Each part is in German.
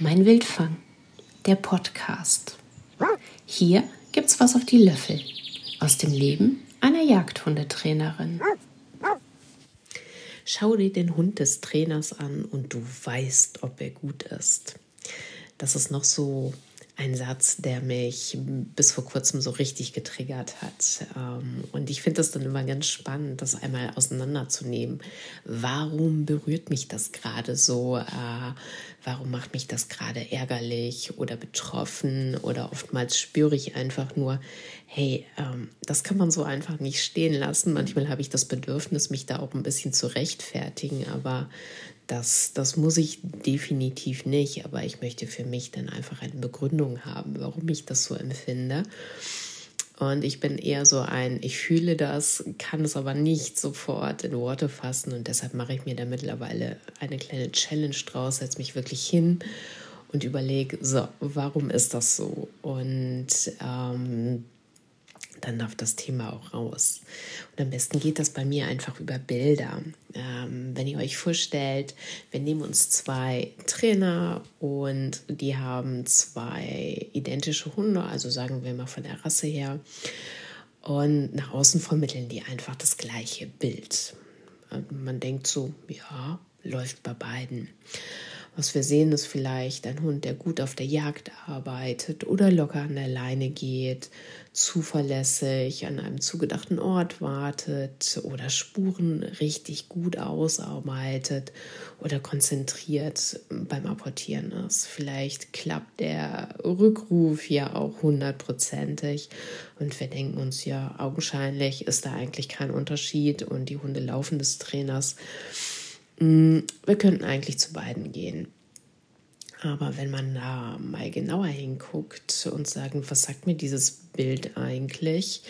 Mein Wildfang, der Podcast. Hier gibt's was auf die Löffel aus dem Leben einer Jagdhundetrainerin. Schau dir den Hund des Trainers an und du weißt, ob er gut ist. Das ist noch so ein Satz, der mich bis vor kurzem so richtig getriggert hat. Ähm, und ich finde das dann immer ganz spannend, das einmal auseinanderzunehmen. Warum berührt mich das gerade so? Äh, warum macht mich das gerade ärgerlich oder betroffen? Oder oftmals spüre ich einfach nur, hey, ähm, das kann man so einfach nicht stehen lassen. Manchmal habe ich das Bedürfnis, mich da auch ein bisschen zu rechtfertigen, aber das, das muss ich definitiv nicht, aber ich möchte für mich dann einfach eine Begründung haben, warum ich das so empfinde. Und ich bin eher so ein, ich fühle das, kann es aber nicht sofort in Worte fassen. Und deshalb mache ich mir da mittlerweile eine kleine Challenge draus, setze mich wirklich hin und überlege, so, warum ist das so? Und ähm, dann darf das Thema auch raus. Und am besten geht das bei mir einfach über Bilder. Ähm, wenn ihr euch vorstellt, wir nehmen uns zwei Trainer und die haben zwei identische Hunde, also sagen wir mal von der Rasse her. Und nach außen vermitteln die einfach das gleiche Bild. Man denkt so, ja, läuft bei beiden. Was wir sehen, ist vielleicht ein Hund, der gut auf der Jagd arbeitet oder locker an der Leine geht, zuverlässig an einem zugedachten Ort wartet oder Spuren richtig gut ausarbeitet oder konzentriert beim Apportieren ist. Vielleicht klappt der Rückruf ja auch hundertprozentig und wir denken uns ja, augenscheinlich ist da eigentlich kein Unterschied und die Hunde laufen des Trainers wir könnten eigentlich zu beiden gehen. Aber wenn man da mal genauer hinguckt und sagen, was sagt mir dieses Bild eigentlich,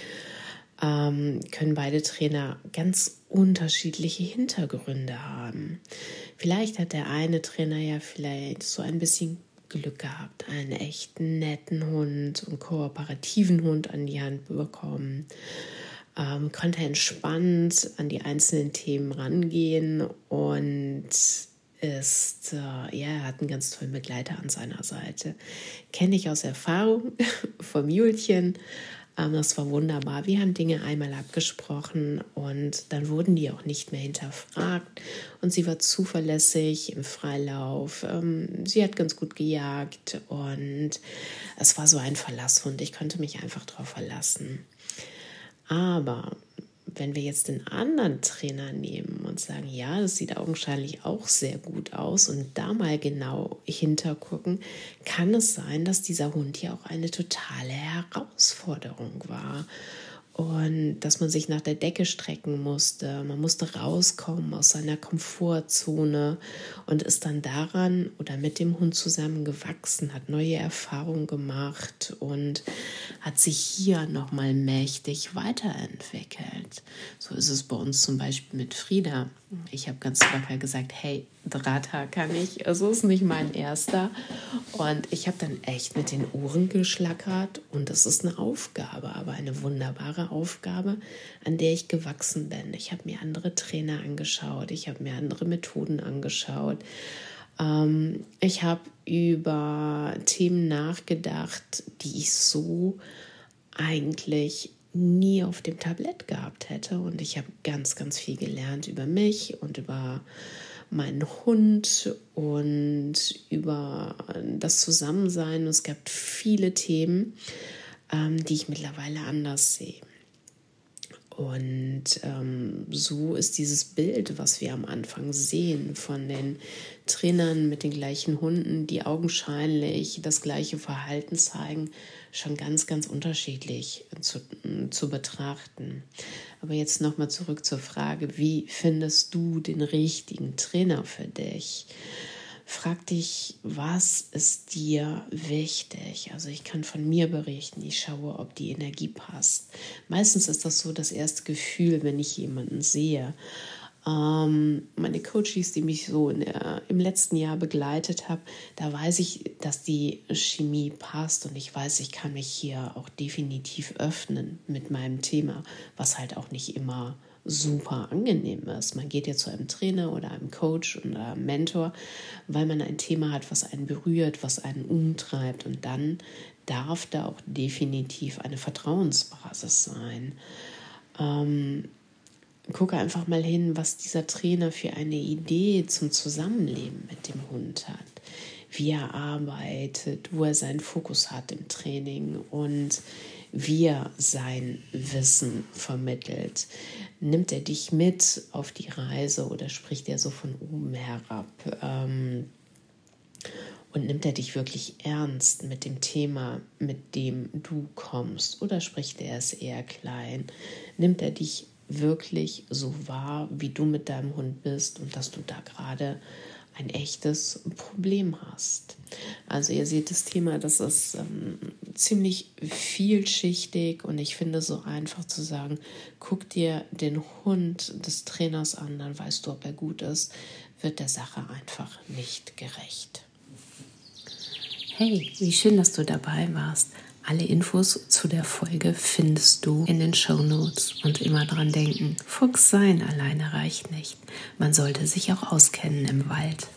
ähm, können beide Trainer ganz unterschiedliche Hintergründe haben. Vielleicht hat der eine Trainer ja vielleicht so ein bisschen Glück gehabt, einen echten netten Hund und kooperativen Hund an die Hand bekommen ähm, konnte entspannt an die einzelnen Themen rangehen und ist, äh, ja, er hat einen ganz tollen Begleiter an seiner Seite. Kenne ich aus Erfahrung vom Julchen. Ähm, das war wunderbar. Wir haben Dinge einmal abgesprochen und dann wurden die auch nicht mehr hinterfragt. Und sie war zuverlässig im Freilauf. Ähm, sie hat ganz gut gejagt und es war so ein Verlasshund. Ich konnte mich einfach darauf verlassen. Aber wenn wir jetzt den anderen Trainer nehmen und sagen, ja, das sieht augenscheinlich auch sehr gut aus und da mal genau hintergucken, kann es sein, dass dieser Hund hier auch eine totale Herausforderung war und dass man sich nach der Decke strecken musste. Man musste rauskommen aus seiner Komfortzone und ist dann daran oder mit dem Hund zusammen gewachsen, hat neue Erfahrungen gemacht und hat sich hier nochmal mächtig weiterentwickelt. So ist es bei uns zum Beispiel mit Frieda. Ich habe ganz locker gesagt, hey, Drahthaar kann ich, also ist nicht mein erster. Und ich habe dann echt mit den Ohren geschlackert und das ist eine Aufgabe, aber eine wunderbare Aufgabe, an der ich gewachsen bin. Ich habe mir andere Trainer angeschaut, ich habe mir andere Methoden angeschaut. Ähm, ich habe über Themen nachgedacht, die ich so eigentlich nie auf dem Tablett gehabt hätte. Und ich habe ganz, ganz viel gelernt über mich und über meinen Hund und über das Zusammensein. Es gab viele Themen, ähm, die ich mittlerweile anders sehe. Und ähm, so ist dieses Bild, was wir am Anfang sehen von den Trainern mit den gleichen Hunden, die augenscheinlich das gleiche Verhalten zeigen, schon ganz, ganz unterschiedlich zu, zu betrachten. Aber jetzt nochmal zurück zur Frage, wie findest du den richtigen Trainer für dich? Frag dich, was ist dir wichtig? Also ich kann von mir berichten, ich schaue, ob die Energie passt. Meistens ist das so das erste Gefühl, wenn ich jemanden sehe. Ähm, meine Coaches, die mich so der, im letzten Jahr begleitet haben, da weiß ich, dass die Chemie passt und ich weiß, ich kann mich hier auch definitiv öffnen mit meinem Thema, was halt auch nicht immer super angenehm ist. Man geht ja zu einem Trainer oder einem Coach oder einem Mentor, weil man ein Thema hat, was einen berührt, was einen umtreibt. Und dann darf da auch definitiv eine Vertrauensbasis sein. Ähm, gucke einfach mal hin, was dieser Trainer für eine Idee zum Zusammenleben mit dem Hund hat, wie er arbeitet, wo er seinen Fokus hat im Training und wie er sein Wissen vermittelt. Nimmt er dich mit auf die Reise oder spricht er so von oben herab? Ähm, und nimmt er dich wirklich ernst mit dem Thema, mit dem du kommst? Oder spricht er es eher klein? Nimmt er dich wirklich so wahr, wie du mit deinem Hund bist und dass du da gerade ein echtes Problem hast. Also ihr seht das Thema, das ist ähm, ziemlich vielschichtig und ich finde so einfach zu sagen, guck dir den Hund des Trainers an, dann weißt du, ob er gut ist, wird der Sache einfach nicht gerecht. Hey, wie schön, dass du dabei warst. Alle Infos zu der Folge findest du in den Show Notes. Und immer dran denken, Fuchs sein alleine reicht nicht. Man sollte sich auch auskennen im Wald.